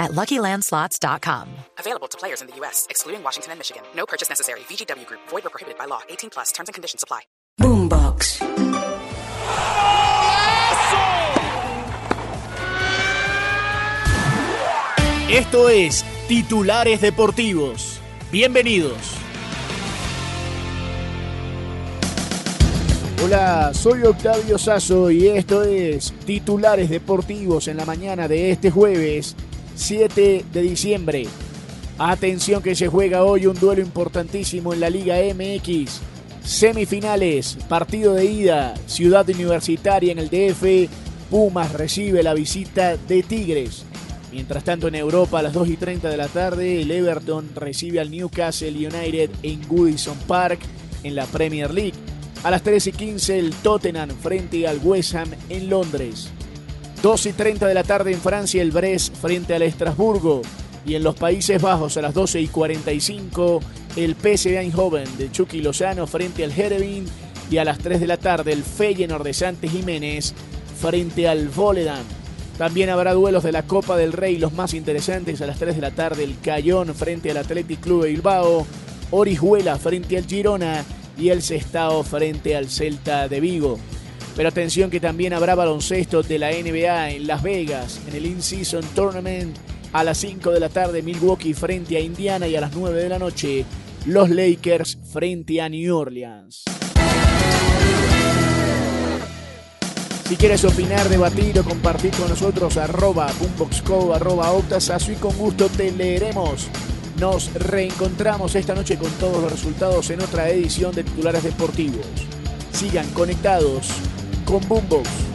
at LuckyLandSlots.com. Available to players in the U.S., excluding Washington and Michigan. No purchase necessary. VGW Group. Void or prohibited by law. 18 plus. Terms and conditions apply. Boombox. Esto es Titulares Deportivos. Bienvenidos. Hola, soy Octavio Sazo y esto es Titulares Deportivos en la mañana de este jueves 7 de diciembre. Atención que se juega hoy un duelo importantísimo en la Liga MX. Semifinales, partido de ida, Ciudad Universitaria en el DF. Pumas recibe la visita de Tigres. Mientras tanto en Europa a las 2 y 30 de la tarde el Everton recibe al Newcastle United en Goodison Park en la Premier League. A las 3 y 15 el Tottenham frente al West Ham en Londres. 2 y 30 de la tarde en Francia el Brest frente al Estrasburgo. Y en los Países Bajos a las 12 y 45 el PSV Eindhoven de Chucky Lozano frente al Herebin. Y a las 3 de la tarde el Feyenoord de Santos Jiménez frente al Volendam. También habrá duelos de la Copa del Rey, los más interesantes a las 3 de la tarde, el Cayón frente al Athletic Club de Bilbao, Orihuela frente al Girona y el Sestao frente al Celta de Vigo. Pero atención que también habrá baloncesto de la NBA en Las Vegas, en el In-Season Tournament, a las 5 de la tarde Milwaukee frente a Indiana y a las 9 de la noche los Lakers frente a New Orleans. Si quieres opinar, debatir o compartir con nosotros, arroba boomboxco, arroba y con gusto te leeremos. Nos reencontramos esta noche con todos los resultados en otra edición de Titulares Deportivos. Sigan conectados con Boombox.